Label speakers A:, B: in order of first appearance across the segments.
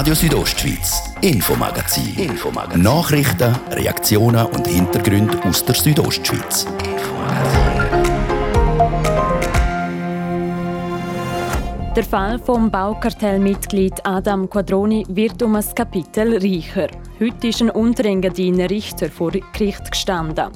A: Radio Südostschweiz, Infomagazin. Infomagazin. Nachrichten, Reaktionen und Hintergründe aus der Südostschweiz.
B: Der Fall vom Baukartellmitglied Adam Quadroni wird um ein Kapitel reicher. Heute ist ein Unterengadiner Richter vor Gericht gestanden.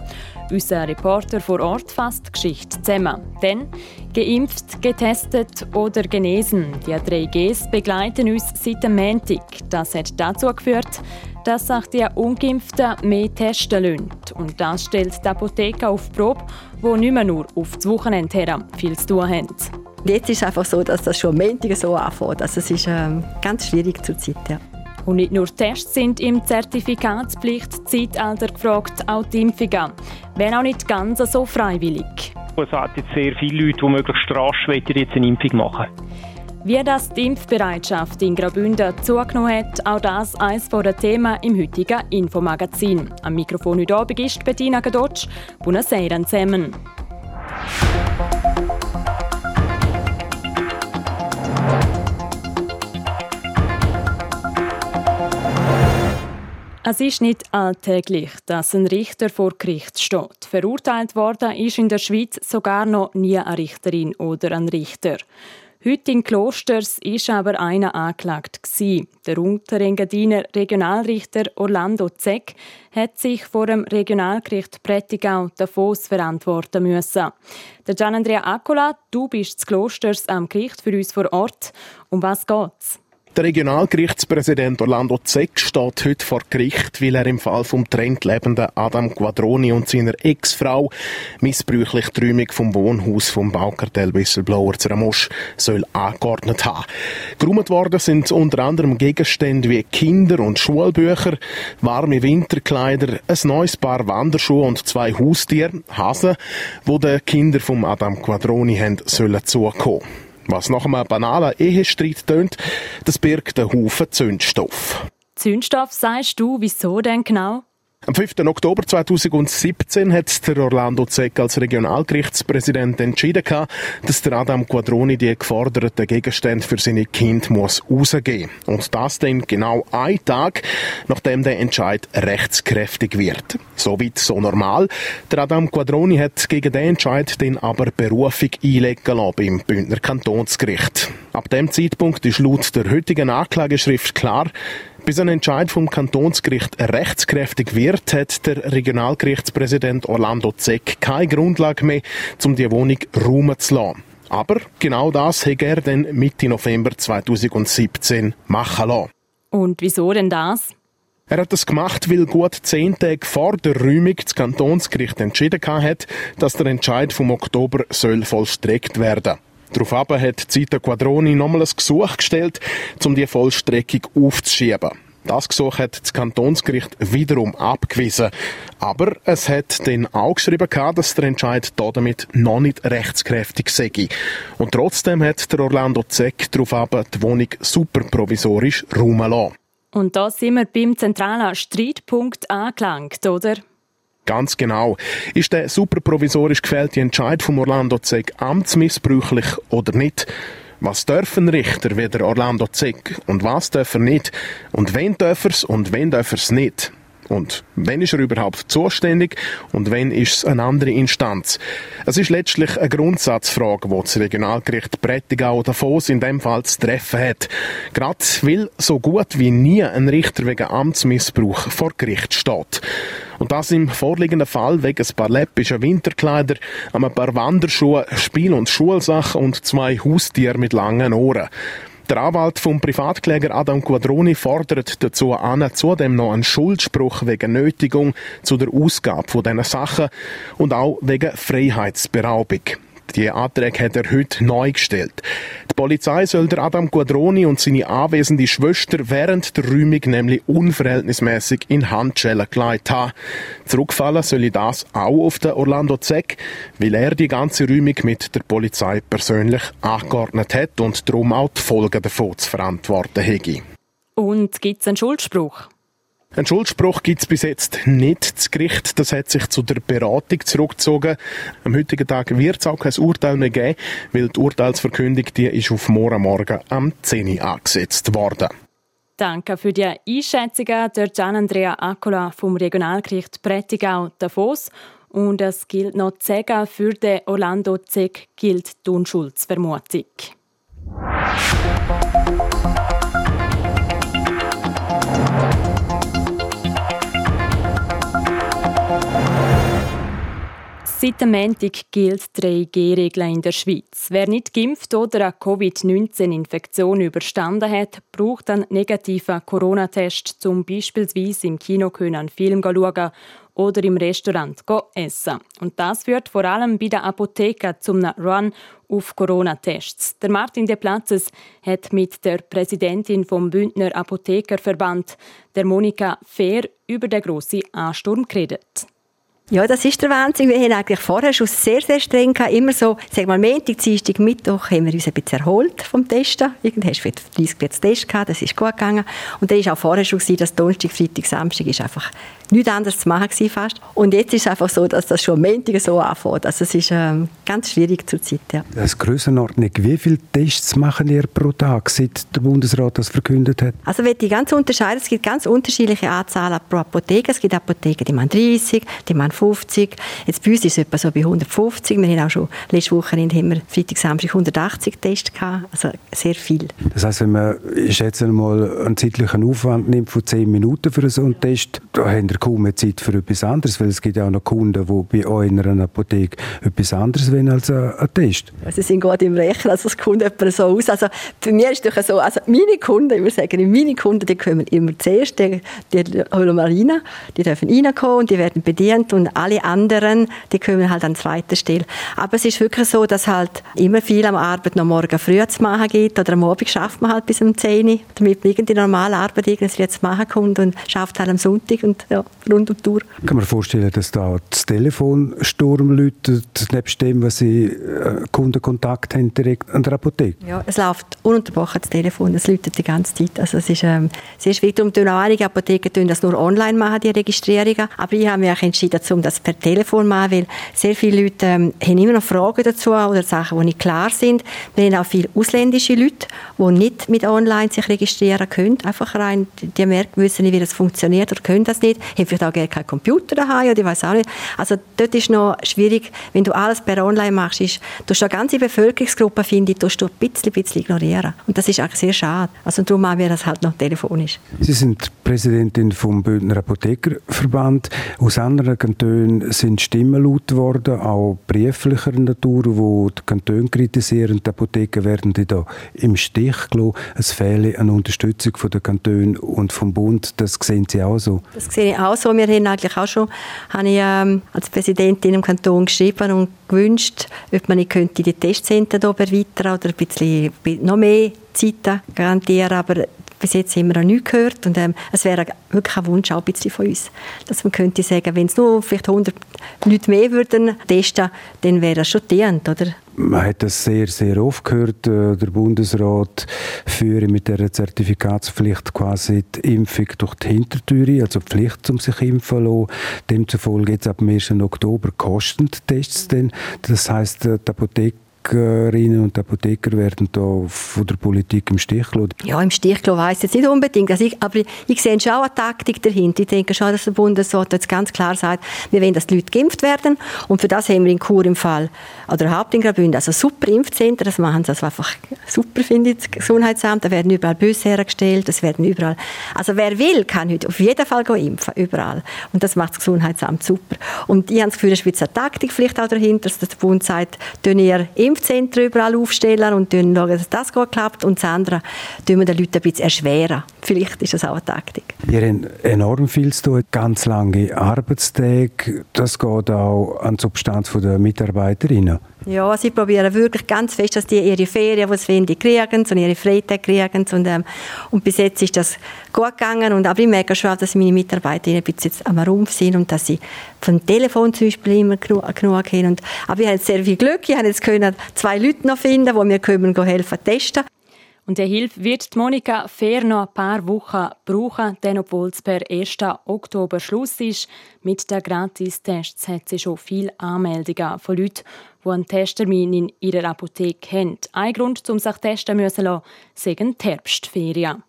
B: Unser Reporter vor Ort fasst die Geschichte zusammen. Denn geimpft, getestet oder genesen, die drei Gs begleiten uns seit dem Montag. Das hat dazu geführt, dass sich die Ungeimpften mehr testen lassen. Und das stellt die Apotheke auf die Probe, die nicht mehr nur auf das Wochenende her viel zu tun haben.
C: Jetzt ist es einfach so, dass das schon am Montag so anfängt. Also es ist ähm, ganz schwierig zur Zeit. Ja.
B: Und nicht nur Tests sind im Zertifikatspflicht-Zeitalter gefragt, auch die Impfungen. Wenn auch nicht ganz so freiwillig.
D: Es hat jetzt sehr viele Leute, die möglichst rasch jetzt eine Impfung machen
B: wie das die Impfbereitschaft in Graubünden zugenommen hat, auch das eines der Themen im heutigen Infomagazin. Am Mikrofon heute Abend ist Bettina Gadotsch. Buonasera zusammen. Es ist nicht alltäglich, dass ein Richter vor Gericht steht. Verurteilt worden ist in der Schweiz sogar noch nie eine Richterin oder ein Richter. Heute in Klosters ist aber einer angeklagt. Der Unterengadiner Regionalrichter Orlando Zeck hat sich vor dem Regionalgericht Prättigau Davos verantworten müssen. Der Gian Accola, du bist zu Klosters am Gericht für uns vor Ort. Um was geht's?
E: Der Regionalgerichtspräsident Orlando Zeck steht heute vor Gericht, weil er im Fall vom trennt lebenden Adam Quadroni und seiner Ex-Frau missbräuchlich die vom Wohnhaus vom Baukartell Whistleblower Zeramosch soll angeordnet haben. Geräumt worden sind unter anderem Gegenstände wie Kinder- und Schulbücher, warme Winterkleider, ein neues Paar Wanderschuhe und zwei Haustiere, Hasen, wo den Kinder vom Adam Quadroni haben sollen zukommen. Was nach einem banalen Ehestreit tönt, das birgt einen Haufen Zündstoff.
B: Zündstoff, sagst du, wieso denn genau?
E: Am 5. Oktober 2017 hat der Orlando Zeck als Regionalgerichtspräsident entschieden, dass der Adam Quadroni die geforderten Gegenstände für seine Kind muss rausgeben Und das dann genau ein Tag, nachdem der Entscheid rechtskräftig wird. Soweit so normal. Der Adam Quadroni hat gegen den Entscheid dann aber Berufung einlegen lassen beim Bündner Kantonsgericht. Ab dem Zeitpunkt ist laut der heutigen Anklageschrift klar, bis ein Entscheid vom Kantonsgericht rechtskräftig wird, hat der Regionalgerichtspräsident Orlando Zeck keine Grundlage mehr, um die Wohnung räumen zu lassen. Aber genau das hat er dann Mitte November 2017 machen lassen.
B: Und wieso denn das?
E: Er hat das gemacht, weil gut zehn Tage vor der Räumung das Kantonsgericht entschieden hat, dass der Entscheid vom Oktober soll vollstreckt werden. Daraufhin hat Zita Quadroni nochmal ein Gesuch gestellt, um die Vollstreckung aufzuschieben. Das Gesuch hat das Kantonsgericht wiederum abgewiesen. Aber es hat dann auch geschrieben, dass der Entscheid damit noch nicht rechtskräftig sei. Und trotzdem hat der Orlando Zeck darauf die Wohnung superprovisorisch räumen lassen.
B: Und da sind wir beim zentralen Streitpunkt angelangt, oder?
E: Ganz genau. Ist der superprovisorisch gefällte Entscheid von Orlando Zeck amtsmissbräuchlich oder nicht? Was dürfen Richter wie der Orlando Zeck und was dürfen nicht? Und wen dürfen und wen dürfen nicht? Und wenn ist er überhaupt zuständig und wenn ist es eine andere Instanz? Es ist letztlich eine Grundsatzfrage, die das Regionalgericht Prättigau Davos in dem Fall zu treffen hat. Gerade weil so gut wie nie ein Richter wegen Amtsmissbrauch vor Gericht steht. Und das im vorliegenden Fall wegen ein paar läppischer Winterkleider, ein paar Wanderschuhe, Spiel- und Schulsachen und zwei Haustiere mit langen Ohren. Der Anwalt vom Privatkläger Adam Quadroni fordert dazu an, zudem noch einen Schuldspruch wegen Nötigung zu der Ausgabe von diesen Sachen und auch wegen Freiheitsberaubung. Die Anträge hat er heute neu gestellt. Die Polizei soll der Adam Quadroni und seine anwesende Schwester während der Räumung nämlich unverhältnismäßig in Handschellen gelegt haben. Zurückfallen soll das auch auf den Orlando Zeck, weil er die ganze Räumung mit der Polizei persönlich angeordnet hat und darum auch die Folgen davon zu verantworten hätte.
B: Und gibt es einen Schuldspruch?
E: Ein Schuldspruch gibt es bis jetzt nicht. Das Gericht das hat sich zu der Beratung zurückgezogen. Am heutigen Tag wird es auch kein Urteil mehr geben, weil die Urteilsverkündung die ist auf morgen Morgen am 10 Uhr angesetzt worden.
B: Danke für die Einschätzungen der Gian Andrea Accola vom Regionalgericht Prättigau Davos. Und es gilt noch zu sagen, für den Orlando Zeck gilt die Unschuldsvermutung. Seit dem Montag gilt die 3G-Regel in der Schweiz. Wer nicht geimpft oder eine Covid-19-Infektion überstanden hat, braucht einen negativen Corona-Test, um beispielsweise im Kino einen Film schauen oder im Restaurant essen. Und das führt vor allem bei der Apotheke zum Run auf Corona-Tests. Der Martin De Platzes hat mit der Präsidentin vom Bündner Apothekerverband, der Monika Fehr, über den grossen Ansturm geredet.
C: Ja, das ist der Wahnsinn. Wir haben eigentlich vorher schon sehr, sehr streng gehabt. Immer so, sag mal, Montag, Dienstag, Mittwoch haben wir uns ein bisschen erholt vom Testen. Irgendwie hast du 30 Plätze Test gehabt, das ist gut gegangen. Und dann war auch vorher schon, dass Donnerstag, Freitag, Samstag ist einfach nichts anderes zu machen gewesen fast. Und jetzt ist es einfach so, dass das schon Montag so anfängt. Also es ist ähm, ganz schwierig zur Zeit, ja.
F: Das Grössenordnung, wie viele Tests machen ihr pro Tag, seit der Bundesrat das verkündet hat?
C: Also wenn die ganz unterscheiden, es gibt ganz unterschiedliche Anzahlen pro Apotheke. Es gibt Apotheken, die machen 30, die machen 50. Jetzt bei uns ist es etwa so bei 150. Wir haben auch schon letzte Woche haben wir Freitag, Samstag 180 Tests gehabt. Also sehr viel.
F: Das heisst, wenn man ich schätze mal einen zeitlichen Aufwand nimmt von 10 Minuten für so einen Test, da haben wir kaum mehr Zeit für etwas anderes, weil es gibt ja auch noch Kunden, die bei einer Apotheke etwas anderes wollen als ein Test.
C: Sie sind gerade im Rechnen, also es kommt jemand so aus. Also für mich ist es so, also meine Kunden, ich würde sagen, meine Kunden, die kommen immer zuerst, die, die holen wir rein, die dürfen reinkommen und die werden bedient und alle anderen, die kommen halt an zweiter Stelle. Aber es ist wirklich so, dass halt immer viel am Arbeit noch morgen früh zu machen gibt oder am Abend schafft man halt bis um 10 Uhr, damit man irgendwie normale Arbeit irgendwie zu machen kommt und schafft halt am Sonntag und ja, rund um die Uhr.
F: Kann man vorstellen, dass da das Telefon Sturm läutet, nebst dem, was Sie äh, Kundenkontakt haben direkt an der Apotheke?
C: Ja, es läuft ununterbrochen das Telefon, es läutet die ganze Zeit. Also es ist ähm, sehr schwierig. Darum tun auch einige Apotheken das nur online machen, die Registrierungen. Aber ich habe mich entschieden, um das per Telefon machen, weil sehr viele Leute ähm, haben immer noch Fragen dazu oder Sachen, die nicht klar sind. Wir haben auch viele ausländische Leute, die nicht mit online sich registrieren können. Einfach rein, die merken, wissen nicht, wie das funktioniert oder können das nicht. Haben vielleicht auch gar keinen Computer daheim oder ich weiß auch nicht. Also dort ist noch schwierig, wenn du alles per online machst, ist, du eine ganze Bevölkerungsgruppe, finde ich, tust du ein bisschen, bisschen ignorieren. Und das ist eigentlich sehr schade. Also darum machen wir das halt noch telefonisch.
F: Sie sind Präsidentin vom Bündner Apothekerverband. Aus anderen Kantonen sind Stimmen laut geworden, auch brieflicher Natur, wo die Kantone kritisieren, die Apotheken werden da im Stich gelassen. Es fehle eine Unterstützung von den Kantonen und vom Bund. Das sehen Sie auch so?
C: Das sehe ich auch so. Wir haben eigentlich auch schon, habe ich ähm, als Präsidentin im Kanton geschrieben und gewünscht, ob man könnte die Testzentren hier erweitern oder ein bisschen noch mehr Zeiten garantieren. Aber bis jetzt haben wir noch nichts gehört und ähm, es wäre wirklich ein Wunsch auch ein bisschen von uns, dass man könnte sagen, wenn es nur vielleicht 100 Leute mehr würden testen, dann wäre das schon dient, oder?
F: Man hat das sehr, sehr oft gehört. Äh, der Bundesrat führe mit der Zertifikatspflicht quasi die Impfung durch die Hintertüre, also die Pflicht, um sich impfen zu lassen. Demzufolge jetzt ab dem 1. Oktober kosten Tests dann. Das heisst, äh, die Apotheke Apothekerinnen und Apotheker werden da von der Politik im Stich gelassen?
C: Ja, im Stich gelassen weiss ich jetzt nicht unbedingt. Also ich, aber ich, sehe schon eine Taktik dahinter. Ich denke schon, dass der Bundesrat jetzt ganz klar sagt, wir wollen, dass die Leute geimpft werden. Und für das haben wir in Chur im Fall, oder überhaupt in Graubünden, also super Impfzentren. Das machen sie also einfach super, finde ich, das Gesundheitsamt. Da werden überall Busse hergestellt, das werden überall. Also wer will, kann heute auf jeden Fall impfen, überall. Und das macht das Gesundheitsamt super. Und ich habe das Gefühl, es ist eine Taktik vielleicht auch dahinter, dass der Bund sagt, impfen Impfzentren überall aufstellen und schauen, dass das gut klappt. Und das andere tun wir den Leuten ein bisschen erschweren. Vielleicht ist das auch eine Taktik.
F: Ihr habt enorm viel zu tun, ganz lange Arbeitstage. Das geht auch an die Substanz der Mitarbeiterinnen.
C: Ja, sie probieren wirklich ganz fest, dass die ihre Ferien, die sie wollen, kriegen und ihre Freitag kriegen. Und, ähm, und bis jetzt ist das gut gegangen. Und, aber ich merke schon, dass meine Mitarbeiter ein bisschen am Rumpf sind und dass sie vom Telefon zum Beispiel immer genug, haben. Und, aber ich habe sehr viel Glück. Ich habe jetzt können zwei Leute noch finden, die mir können helfen testen.
B: Und der Hilfe wird Monika Fair noch ein paar Wochen brauchen, denn obwohl es per 1. Oktober Schluss ist, mit den Gratistests hat sie schon viele Anmeldungen von Leuten, die einen Testtermin in ihrer Apotheke haben. Ein Grund, um sich testen zu lassen, sind die Herbstferien.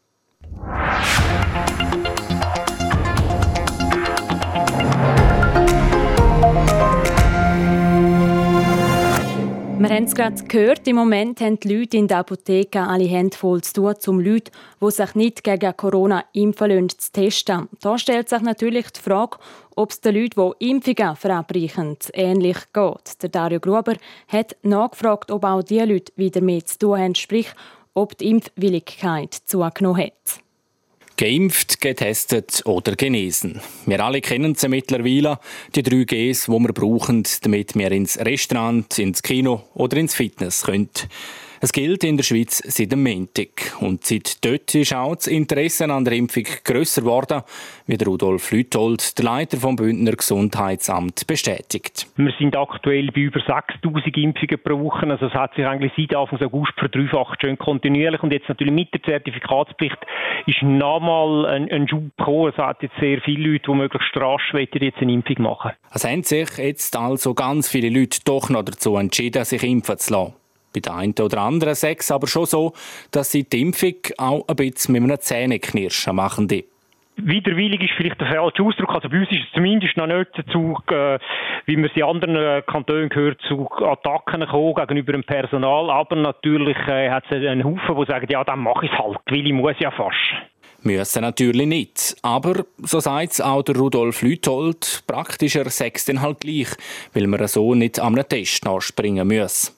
B: Haben es gerade gehört, im Moment haben die Leute in der Apotheke alle Hände voll zu tun, um Leute, die sich nicht gegen Corona impfen lassen, zu testen. Da stellt sich natürlich die Frage, ob es den Leuten, die Impfungen verabreichen, ähnlich geht. Der Dario Gruber hat nachgefragt, ob auch diese Leute wieder mehr zu tun haben, sprich, ob die Impfwilligkeit zugenommen hat.
G: Geimpft, getestet oder genesen. Wir alle kennen sie mittlerweile, die drei Gs, die wir brauchen, damit wir ins Restaurant, ins Kino oder ins Fitness können. Es gilt in der Schweiz seit dem Montag. Und seit dort ist auch das Interesse an der Impfung grösser geworden, wie Rudolf Lüthold, der Leiter vom Bündner Gesundheitsamt, bestätigt.
D: Wir sind aktuell bei über 6000 Impfungen pro Woche. Also es hat sich eigentlich seit Anfang August verdreifacht, schön kontinuierlich. Und jetzt natürlich mit der Zertifikatspflicht ist nochmal ein, ein Schub gekommen. Es hat jetzt sehr viele Leute, die möglichst rasch jetzt eine Impfung machen.
G: Es haben sich jetzt also ganz viele Leute doch noch dazu entschieden, sich impfen zu lassen. Bei der einen oder anderen sechs aber schon so, dass sie die Impfung auch ein bisschen mit einem Zähneknirschen machen.
D: Widerwillig ist vielleicht der falsche Ausdruck. Also bei uns ist es zumindest noch nicht dazu, äh, wie man es in anderen äh, Kantonen gehört, zu Attacken gekommen gegenüber dem Personal. Aber natürlich äh, hat es einen Haufen, die sagen, ja, dann mache ich es halt, weil ich muss ja fast.
G: Müssen natürlich nicht. Aber, so sagt es auch der Rudolf Lüthold, praktischer sechs dann halt gleich, weil man so nicht am Test nachspringen muss.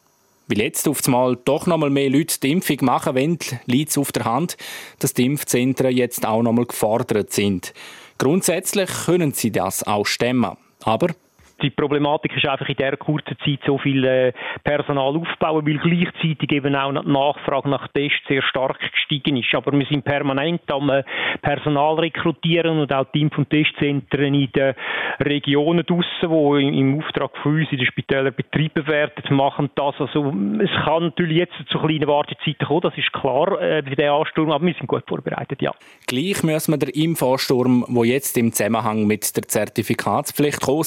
G: Weil jetzt auf einmal doch noch mal mehr Leute die Impfung machen wollen, liegt es auf der Hand, dass die Impfzentren jetzt auch noch mal gefordert sind. Grundsätzlich können sie das auch stemmen. Aber
D: die Problematik ist einfach in dieser kurzen Zeit so viel äh, Personal aufbauen, weil gleichzeitig eben auch die Nachfrage nach Tests sehr stark gestiegen ist. Aber wir sind permanent am äh, Personal rekrutieren und auch Impf- und Testzentren in den Regionen draussen, die im Auftrag von uns in den Spitälern betrieben werden, machen das. Also es kann natürlich jetzt zu kleinen Wartezeiten kommen, das ist klar äh, bei diesem Ansturm, aber wir sind gut vorbereitet, ja.
G: Gleich müssen wir den Impfansturm, der jetzt im Zusammenhang mit der Zertifikatspflicht kommt,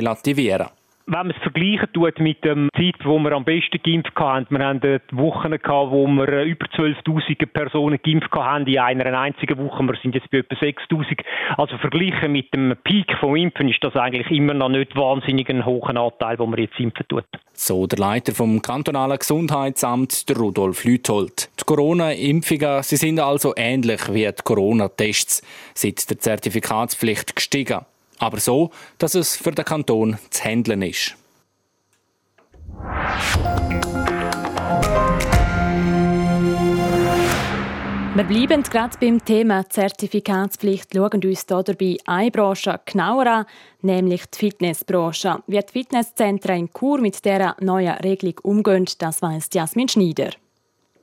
G: relativieren
D: wenn man es vergleichen tut mit der Zeit, wo wir am besten geimpft haben, wir haben Wochen gehabt, wo wir äh, über 12.000 Personen geimpft haben in einer einzigen Woche. Wir sind jetzt bei etwa 6.000. Also verglichen mit dem Peak vom Impfen ist das eigentlich immer noch nicht wahnsinnig ein hoher Anteil, wo man jetzt impfen tut.
G: So der Leiter vom kantonalen Gesundheitsamt, der Rudolf Lüthold. Die Corona-Impfungen, sie sind also ähnlich wie die Corona-Tests seit der Zertifikatspflicht gestiegen aber so, dass es für den Kanton zu handeln ist.
B: Wir bleiben gerade beim Thema Zertifikatspflicht, schauen uns hier dabei eine Branche genauer an, nämlich die Fitnessbranche. Wie die Fitnesszentren in Chur mit dieser neuen Regelung umgehen, das weiss Jasmin Schneider.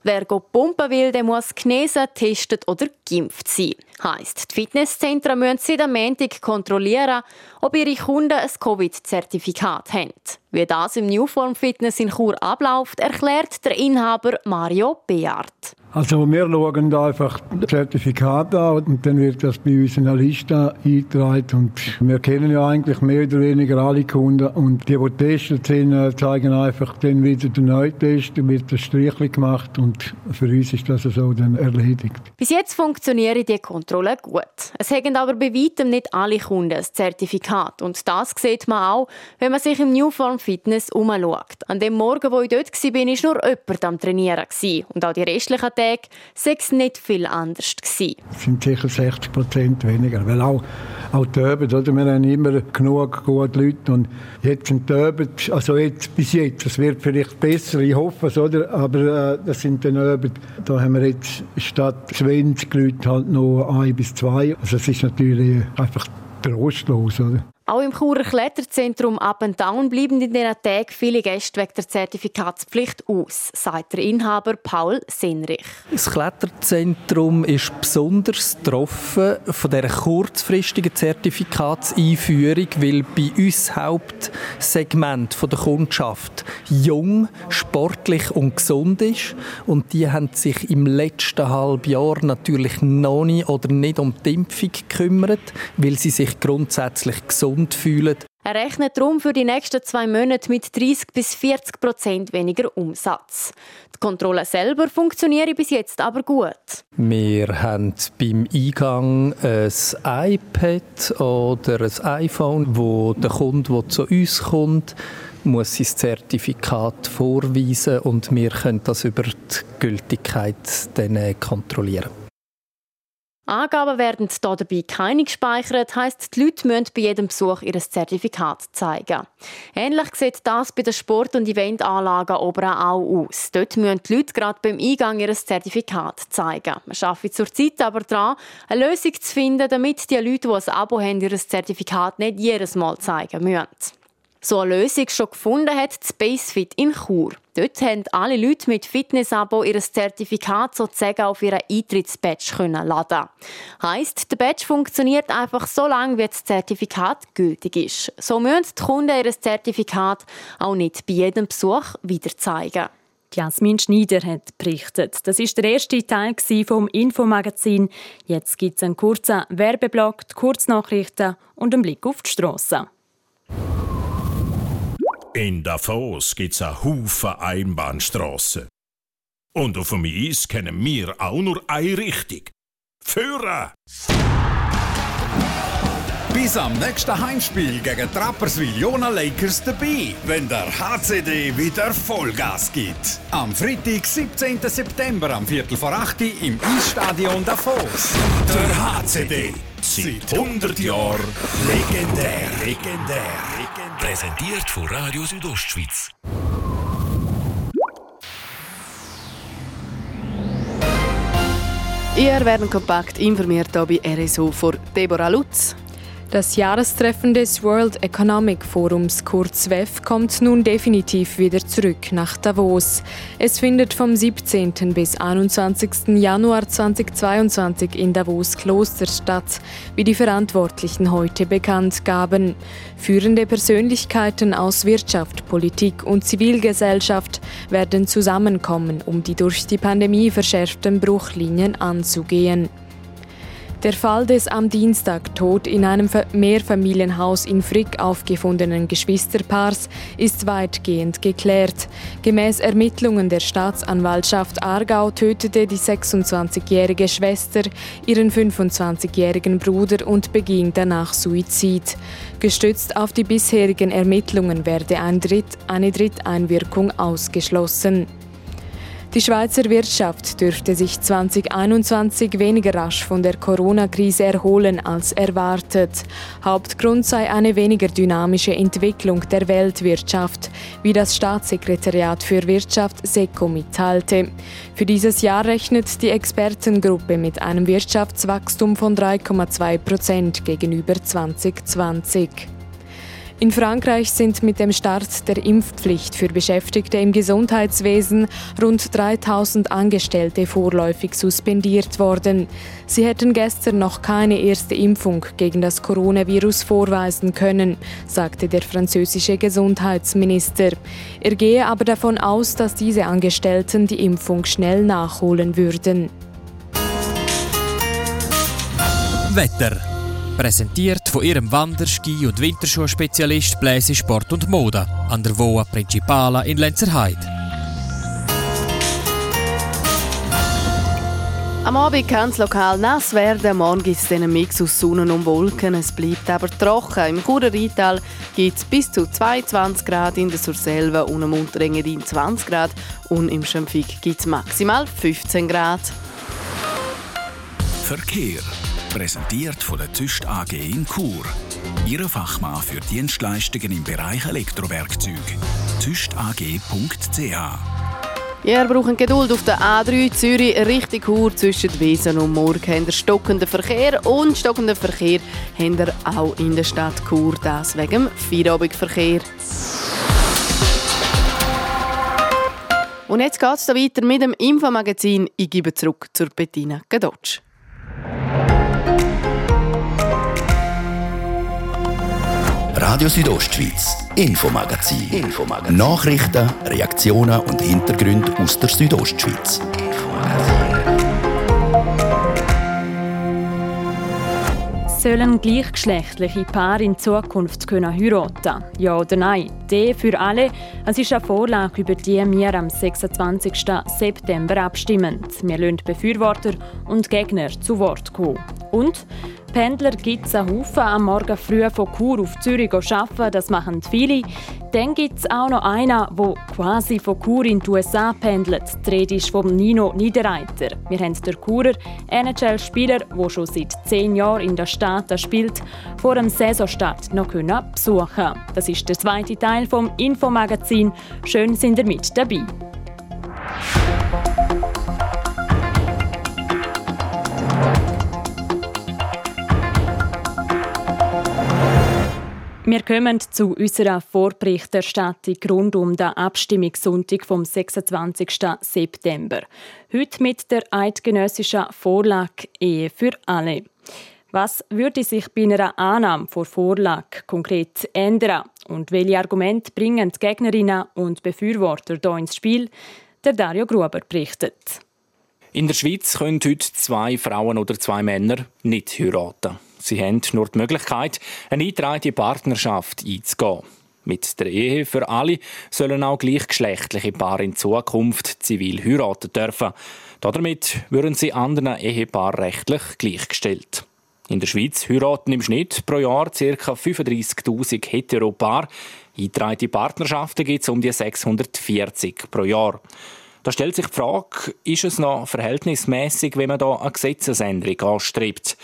H: Wer pumpen will, der muss genesen, testet oder geimpft sein. Heisst, die Fitnesszentren müssen seit am Montag kontrollieren, ob ihre Kunden ein Covid-Zertifikat haben. Wie das im Newform Fitness in Chur abläuft, erklärt der Inhaber Mario Beard.
I: Also wir schauen da einfach das Zertifikat an und dann wird das bei uns in einer Liste eingetragen und wir kennen ja eigentlich mehr oder weniger alle Kunden und die, die getestet sind, äh, zeigen einfach dann wieder den Neutest, dann wird das Strichli gemacht und für uns ist das so dann erledigt.
H: Bis jetzt funktionieren die Kontrollen gut. Es haben aber bei weitem nicht alle Kunden ein Zertifikat und das sieht man auch, wenn man sich im Newform Fitness umschaut. An dem Morgen, wo ich dort war, war nur jemand am Trainieren und auch die restlichen Tage sei es nicht viel anders.
I: Es sind sicher 60 Prozent weniger, weil auch, auch die Öben, oder? wir haben immer genug gute Leute und jetzt sind die Öben, also jetzt, bis jetzt, es wird vielleicht besser, ich hoffe es, oder? aber äh, das sind dann Öben, da haben wir jetzt statt 20 Leute halt noch ein bis zwei, also es ist natürlich einfach trostlos, oder?
H: Auch im Churer Kletterzentrum Up and Down bleiben in diesen Tagen viele Gäste wegen der Zertifikatspflicht aus, sagt der Inhaber Paul Senrich.
J: Das Kletterzentrum ist besonders getroffen von dieser kurzfristigen Zertifikatseinführung, weil bei uns Hauptsegment der Kundschaft jung, sportlich und gesund ist. Und die haben sich im letzten halben Jahr natürlich noch nie oder nicht um die Impfung gekümmert, weil sie sich grundsätzlich gesund gesund fühlen.
H: Er rechnet darum für die nächsten zwei Monate mit 30 bis 40 Prozent weniger Umsatz. Die Kontrolle selber funktioniert bis jetzt aber gut.
J: Wir haben beim Eingang ein iPad oder ein iPhone, wo der Kunde, der zu uns kommt, muss sein Zertifikat vorweisen und wir können das über die Gültigkeit dann kontrollieren.
H: Angaben werden dabei keine gespeichert, heisst, die Leute müssen bei jedem Besuch ihr Zertifikat zeigen. Ähnlich sieht das bei den Sport- und Eventanlagen oben auch aus. Dort müssen die Leute gerade beim Eingang ihr Zertifikat zeigen. Wir arbeiten zurzeit aber daran, eine Lösung zu finden, damit die Leute, die ein Abo haben, ihr Zertifikat nicht jedes Mal zeigen müssen so eine Lösung schon gefunden hat, Spacefit in Chur. Dort haben alle Leute mit Fitnessabo ihr Zertifikat sozusagen auf ihren Eintrittsbadge können laden. Heißt, der Badge funktioniert einfach so lange, wie das Zertifikat gültig ist. So müssen die Kunden ihr Zertifikat auch nicht bei jedem Besuch wieder zeigen.
B: Jasmin Schneider hat berichtet. Das ist der erste Teil vom Infomagazin. Jetzt gibt es einen kurzen Werbeblock, Kurznachrichten und einen Blick auf die Strasse.
K: In Davos gibt's a Haufen Einbahnstrassen. Und auf dem Eis kennen wir auch nur eine Richtung. Führen!
L: Bis am nächsten Heimspiel gegen Trapperswil Jona Lakers dabei, wenn der HCD wieder Vollgas gibt. Am Freitag, 17. September, am Viertel vor 8 Uhr im Eisstadion Davos. Der HCD. Seit 100 Jahren legendär. Legendär.
M: Präsentiert von Radio Südostschweiz.
N: Ihr werden kompakt informiert hier bei RSO vor Deborah Lutz.
O: Das Jahrestreffen des World Economic Forums, kurz WEF, kommt nun definitiv wieder zurück nach Davos. Es findet vom 17. bis 21. Januar 2022 in Davos Kloster statt, wie die Verantwortlichen heute bekannt gaben. Führende Persönlichkeiten aus Wirtschaft, Politik und Zivilgesellschaft werden zusammenkommen, um die durch die Pandemie verschärften Bruchlinien anzugehen. Der Fall des am Dienstag tot in einem Mehrfamilienhaus in Frick aufgefundenen Geschwisterpaars ist weitgehend geklärt. Gemäß Ermittlungen der Staatsanwaltschaft Aargau tötete die 26-jährige Schwester ihren 25-jährigen Bruder und beging danach Suizid. Gestützt auf die bisherigen Ermittlungen werde ein Dritt, eine Dritteinwirkung ausgeschlossen. Die Schweizer Wirtschaft dürfte sich 2021 weniger rasch von der Corona-Krise erholen als erwartet. Hauptgrund sei eine weniger dynamische Entwicklung der Weltwirtschaft, wie das Staatssekretariat für Wirtschaft SECO mitteilte. Für dieses Jahr rechnet die Expertengruppe mit einem Wirtschaftswachstum von 3,2 Prozent gegenüber 2020. In Frankreich sind mit dem Start der Impfpflicht für Beschäftigte im Gesundheitswesen rund 3000 Angestellte vorläufig suspendiert worden. Sie hätten gestern noch keine erste Impfung gegen das Coronavirus vorweisen können, sagte der französische Gesundheitsminister. Er gehe aber davon aus, dass diese Angestellten die Impfung schnell nachholen würden.
P: Wetter Präsentiert von ihrem Wanderski- und Winterschuhspezialist Bläse Sport und Mode an der Voa Principala in Lenzerheide.
N: Am Abend kann es lokal nass werden. Morgen gibt es einen Mix aus Sonne und Wolken. Es bleibt aber trocken. Im Churer Rheintal gibt es bis zu 22 Grad, in der Surselva und am Unterengadin 20 Grad und im Schönfig gibt es maximal 15 Grad.
M: Verkehr Präsentiert von der Züst AG in Chur. Ihre Fachmann für Dienstleistungen im Bereich Elektrowerkzeug. züstag.ch
N: Ihr braucht Geduld auf der A3 Zürich Richtung Chur zwischen Wesen und Murg. Habt ihr stockenden Verkehr und stockenden Verkehr habt ihr auch in der Stadt Chur. Das wegen dem Feierabendverkehr. Und jetzt geht es weiter mit dem Infomagazin. Ich gebe zurück zur Bettina Gadotsch.
A: Radio Südostschweiz, Infomagazin. Infomagazin. Nachrichten, Reaktionen und Hintergründe aus der
B: Sollen gleichgeschlechtliche Paare in Zukunft können heiraten Ja oder nein? Die für alle. Es ist eine Vorlage, über die wir am 26. September abstimmen. Wir lassen Befürworter und Gegner zu Wort kommen. Und Pendler gibt es einen Haufen am Morgen früh von Chur auf Zürich arbeiten. Das machen viele. Dann gibt es auch noch einen, der quasi von Chur in die USA pendelt. Die Rede ist vom Nino Niederreiter. Wir haben den Churer NHL-Spieler, der schon seit zehn Jahren in der Stadt spielt, vor dem Saisonstart noch können besuchen Das ist der zweite Teil vom Infomagazin. Schön sind ihr mit dabei. Wir kommen zu unserer Vorberichterstattung rund um den Abstimmungssonntag vom 26. September. Heute mit der eidgenössischen Vorlage Ehe für alle. Was würde sich bei einer Annahme vor Vorlage konkret ändern? Und welche Argumente bringen die Gegnerinnen und Befürworter hier ins Spiel? Der Dario Gruber berichtet.
G: In der Schweiz können heute zwei Frauen oder zwei Männer nicht heiraten. Sie haben nur die Möglichkeit, eine eingetragene Partnerschaft einzugehen. Mit der Ehe für alle sollen auch gleichgeschlechtliche Paare in Zukunft zivil heiraten dürfen. Damit würden sie anderen Ehepaaren rechtlich gleichgestellt. In der Schweiz heiraten im Schnitt pro Jahr ca. 35.000 Heteropaare. Eingetragene Partnerschaften gibt es um die 640 pro Jahr. Da stellt sich die Frage, ist es noch verhältnismäßig, wenn man da eine Gesetzesänderung anstrebt?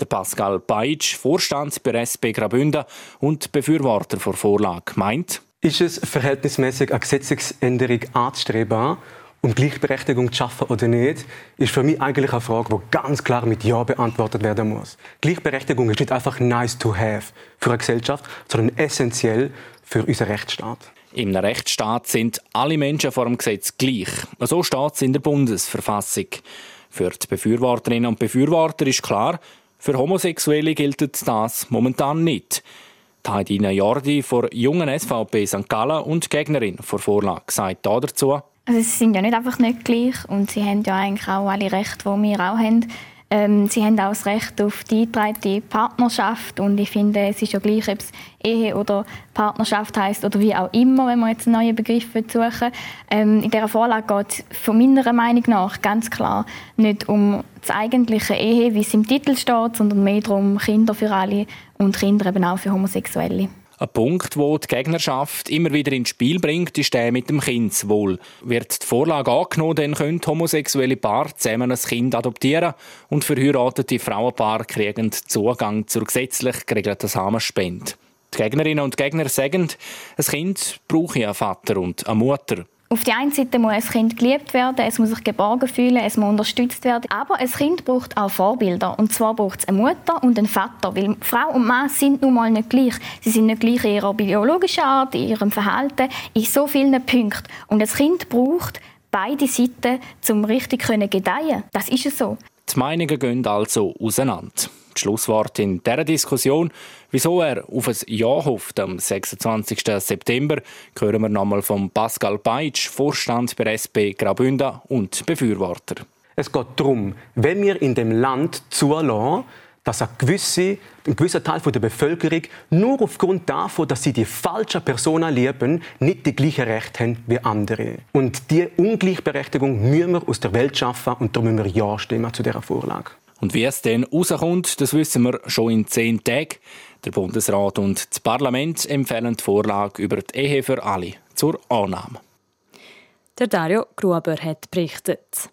G: Der Pascal Beitsch, Vorstand bei SP Graubünden und Befürworter der Vorlage, meint,
Q: ist es verhältnismäßig eine Gesetzesänderung anzustreben, um Gleichberechtigung zu schaffen oder nicht, ist für mich eigentlich eine Frage, die ganz klar mit Ja beantwortet werden muss. Gleichberechtigung ist nicht einfach nice to have für eine Gesellschaft, sondern essentiell für unseren Rechtsstaat.
G: Im Rechtsstaat sind alle Menschen vor dem Gesetz gleich. So steht es in der Bundesverfassung. Für die Befürworterinnen und Befürworter ist klar, für Homosexuelle gilt das momentan nicht. Heidina Jordi von jungen SVP St. Gallen und Gegnerin vor Vorlage sagt dazu.
R: Also sie sind ja nicht einfach nicht gleich und sie haben ja eigentlich auch alle Rechte, die wir auch haben. Ähm, sie haben auch das Recht auf die eingetragene Partnerschaft und ich finde, es ist ja gleich, ob es Ehe oder Partnerschaft heißt oder wie auch immer, wenn man jetzt einen neuen Begriff suchen ähm, In dieser Vorlage geht es von meiner Meinung nach ganz klar nicht um das eigentliche Ehe, wie es im Titel steht, sondern mehr darum Kinder für alle und Kinder eben auch für Homosexuelle.
G: Ein Punkt, wo die Gegnerschaft immer wieder ins Spiel bringt, ist der mit dem Kindswohl. Wird die Vorlage angenommen, dann können homosexuelle Paare zusammen ein Kind adoptieren und verheiratete Frauenpaare kriegen Zugang zur gesetzlich geregelten Samenspende. Die Gegnerinnen und Gegner sagen, ein Kind brauche einen Vater und eine Mutter.
R: Auf der einen Seite muss ein Kind geliebt werden, es muss sich geborgen fühlen, es muss unterstützt werden. Aber ein Kind braucht auch Vorbilder. Und zwar braucht es eine Mutter und einen Vater. Weil Frau und Mann sind nun mal nicht gleich. Sie sind nicht gleich in ihrer biologischen Art, in ihrem Verhalten, in so vielen Punkten. Und ein Kind braucht beide Seiten, um richtig gedeihen. Das ist es so.
G: Die Meinungen gehen also auseinander. Das Schlusswort in dieser Diskussion, wieso er auf ein Ja hofft am 26. September, hören wir nochmal von Pascal Peitsch, Vorstand bei SP Graubünden und Befürworter.
Q: Es geht darum, wenn wir in dem Land zulassen, dass ein, gewisse, ein gewisser Teil der Bevölkerung nur aufgrund davon, dass sie die falschen Personen lieben, nicht die gleichen Rechte haben wie andere. Und diese Ungleichberechtigung müssen wir aus der Welt schaffen und darum müssen wir Ja stimmen zu dieser Vorlage.
G: Und wie es dann rauskommt, das wissen wir schon in zehn Tagen. Der Bundesrat und das Parlament empfehlen die Vorlage über die Ehe für alle zur Annahme.
B: Der Dario Gruber hat berichtet.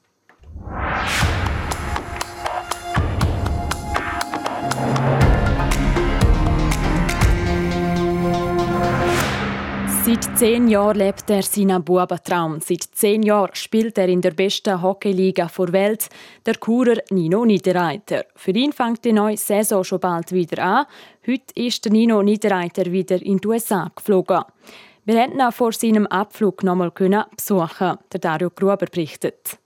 B: Seit zehn Jahren lebt er seinen Bubentraum. Seit zehn Jahren spielt er in der besten Hockeyliga der Welt, der Churer Nino Niederreiter. Für ihn fängt die neue Saison schon bald wieder an. Heute ist der Nino Niederreiter wieder in die USA geflogen. Wir hätten ihn vor seinem Abflug noch einmal besuchen Der Dario Gruber berichtet.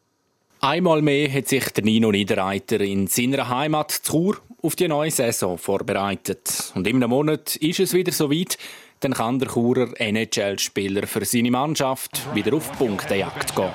G: Einmal mehr hat sich der Nino Niederreiter in seiner Heimat Chur auf die neue Saison vorbereitet. Und in einem Monat ist es wieder soweit dann kann der Churer NHL-Spieler für seine Mannschaft wieder auf Punktejagd gehen.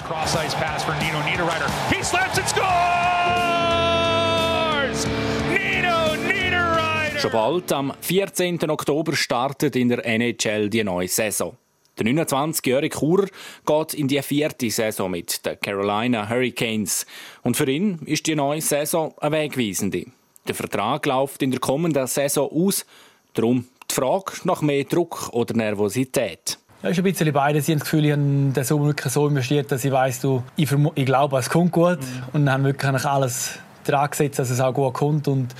G: Schon bald, am 14. Oktober, startet in der NHL die neue Saison. Der 29-jährige Churer geht in die vierte Saison mit den Carolina Hurricanes. Und für ihn ist die neue Saison eine wegweisende. Der Vertrag läuft in der kommenden Saison aus. Darum die Frage nach mehr Druck oder Nervosität.
S: Ja, ist ein bisschen beides. Ich habe das Gefühl, ich habe den Sommer wirklich so investiert, dass ich weiss, ich, ich glaube, es kommt gut. Mhm. Und dann wirklich alles dran gesetzt, dass es auch gut kommt. Und,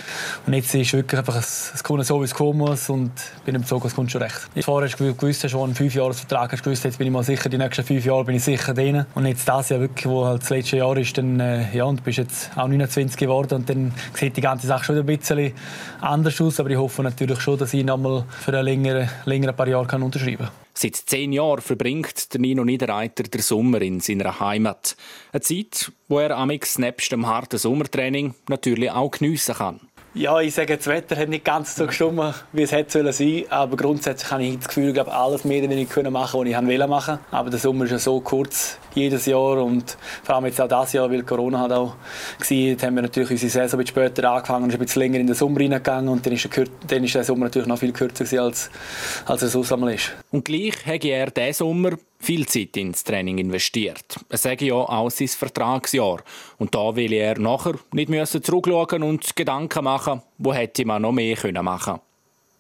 S: und jetzt ist wirklich einfach, es, es kommt so, wie es kommen muss. Und bin überzeugt, es kommt schon recht. Vorher hast du gewusst, schon einen Fünfjahresvertrag hast gewusst, jetzt bin ich mal sicher, die nächsten fünf Jahre bin ich sicher drin. Und jetzt das Jahr wirklich, wo halt das letzte Jahr ist, dann, äh, ja, und bist jetzt auch 29 geworden und dann sieht die ganze Sache schon ein bisschen anders aus. Aber ich hoffe natürlich schon, dass ich noch mal für ein längere, längere paar Jahre kann unterschreiben kann.
G: Seit zehn Jahren verbringt der Nino Niederreiter den Sommer in seiner Heimat. Eine Zeit, wo er amix nebst dem harten Sommertraining natürlich auch geniessen kann.
S: Ja, ich sage, das Wetter hat nicht ganz so gestimmt, wie es hätte sein sollen. Aber grundsätzlich habe ich das Gefühl, ich alles mehr machen konnte, was ich wollte machen. Aber der Sommer ist ja so kurz, jedes Jahr. Und vor allem jetzt auch dieses Jahr, weil Corona halt auch war, haben wir natürlich unsere Saison ein bisschen später angefangen und ein bisschen länger in den Sommer reingegangen. Und dann ist der, ist der Sommer natürlich noch viel kürzer, als, als er sonst einmal ist.
G: Und gleich hat er diesen Sommer viel Zeit ins Training investiert. Es sage ja auch sein Vertragsjahr. Und da will er nachher nicht müssen zurückschauen und Gedanken machen, wo hätte man noch mehr machen können.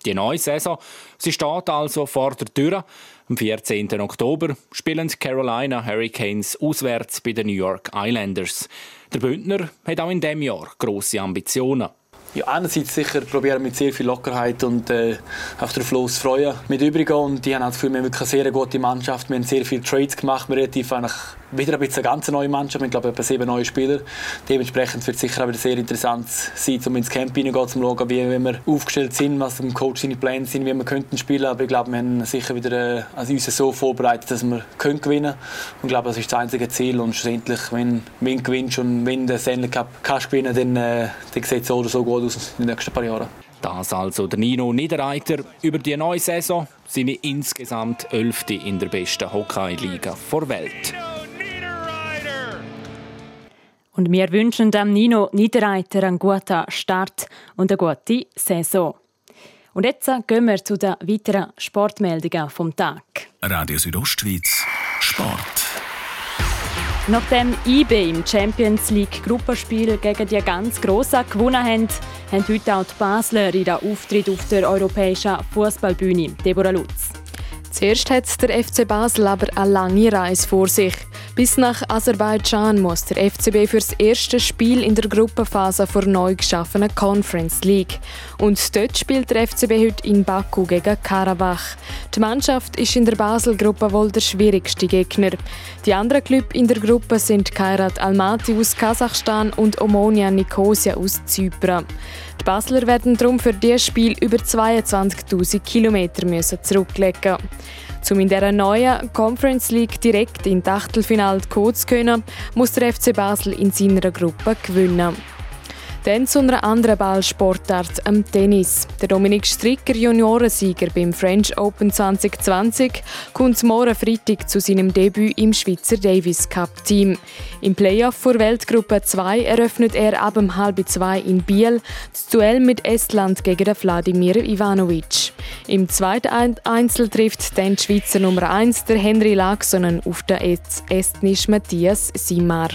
G: Die neue Saison, sie steht also vor der Tür. Am 14. Oktober spielen die Carolina Hurricanes auswärts bei den New York Islanders. Der Bündner hat auch in diesem Jahr grosse Ambitionen.
S: Ja, einerseits sicher probieren mit sehr viel Lockerheit und äh, auf den Fluss freuen mit übrigen und die haben auch das Gefühl, wir haben wirklich eine sehr gute Mannschaft. Wir haben sehr viele Trades gemacht, wir relativ eigentlich wieder ein bisschen eine ganz neue Mannschaft. Ich glaube, etwa sieben neue Spieler. Dementsprechend wird es sicher auch wieder sehr interessant sein, um ins Camp hineingehen, um zu schauen, wie, wie wir aufgestellt sind, was im Coach seine Pläne sind, wie wir könnten spielen. Aber ich glaube, wir haben sicher wieder äh, also uns so vorbereitet, dass wir können gewinnen Und ich glaube, das ist das einzige Ziel. Und schlussendlich, wenn du gewinnst und wenn der Stanley Cup kannst gewinnen, dann, äh, dann sieht es so oder so gut aus in den nächsten paar Jahren.
G: Das also der Nino Niederreiter über die neue Saison, seine insgesamt elfte in der besten Hockey-Liga der Welt.
B: Und wir wünschen dem Nino Niederreiter einen guten Start und eine gute Saison. Und jetzt gehen wir zu den weiteren Sportmeldungen vom Tag.
M: Radio Südostschweiz, Sport.
B: Nachdem IB im Champions League Gruppenspiel gegen die ganz Grossen gewonnen haben, haben heute auch die Basler ihren Auftritt auf der europäischen Fußballbühne. Deborah Lutz.
O: Zuerst hat der FC Basel aber eine lange Reise vor sich. Bis nach Aserbaidschan muss der FCB für das erste Spiel in der Gruppenphase vor neu geschaffenen Conference League. Und dort spielt der FCB heute in Baku gegen Karabach. Die Mannschaft ist in der Basel-Gruppe wohl der schwierigste Gegner. Die anderen Clubs in der Gruppe sind Kairat Almaty aus Kasachstan und Omonia Nicosia aus Zypern. Die Basler werden darum für dieses Spiel über 22.000 Kilometer zurücklegen um in dieser neuen Conference League direkt in Achtelfinale zu können, muss der FC Basel in seiner Gruppe gewinnen. Dann zu einer anderen Ballsportart, am Tennis. Der Dominik Stricker, Juniorensieger beim French Open 2020, kommt morgen Freitag zu seinem Debüt im Schweizer Davis Cup Team. Im Playoff vor Weltgruppe 2 eröffnet er ab um halb zwei in Biel das Duell mit Estland gegen Wladimir Ivanovic. Im zweiten Einzel trifft dann die Schweizer Nummer 1, der Henry Laaksonen, auf den estnischen Matthias Simar.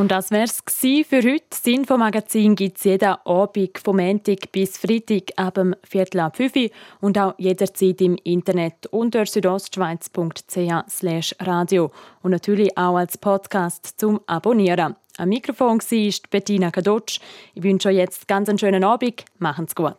B: Und das wär's für heute. Das Infomagazin gibt es jeden Abend vom Montag bis Freitag ab dem Viertel ab 5 Uhr und auch jederzeit im Internet unter südostschweiz.ch radio und natürlich auch als Podcast zum Abonnieren. Am Mikrofon war Bettina Kadotsch. Ich wünsche euch jetzt ganz einen schönen Abend. Machen's gut.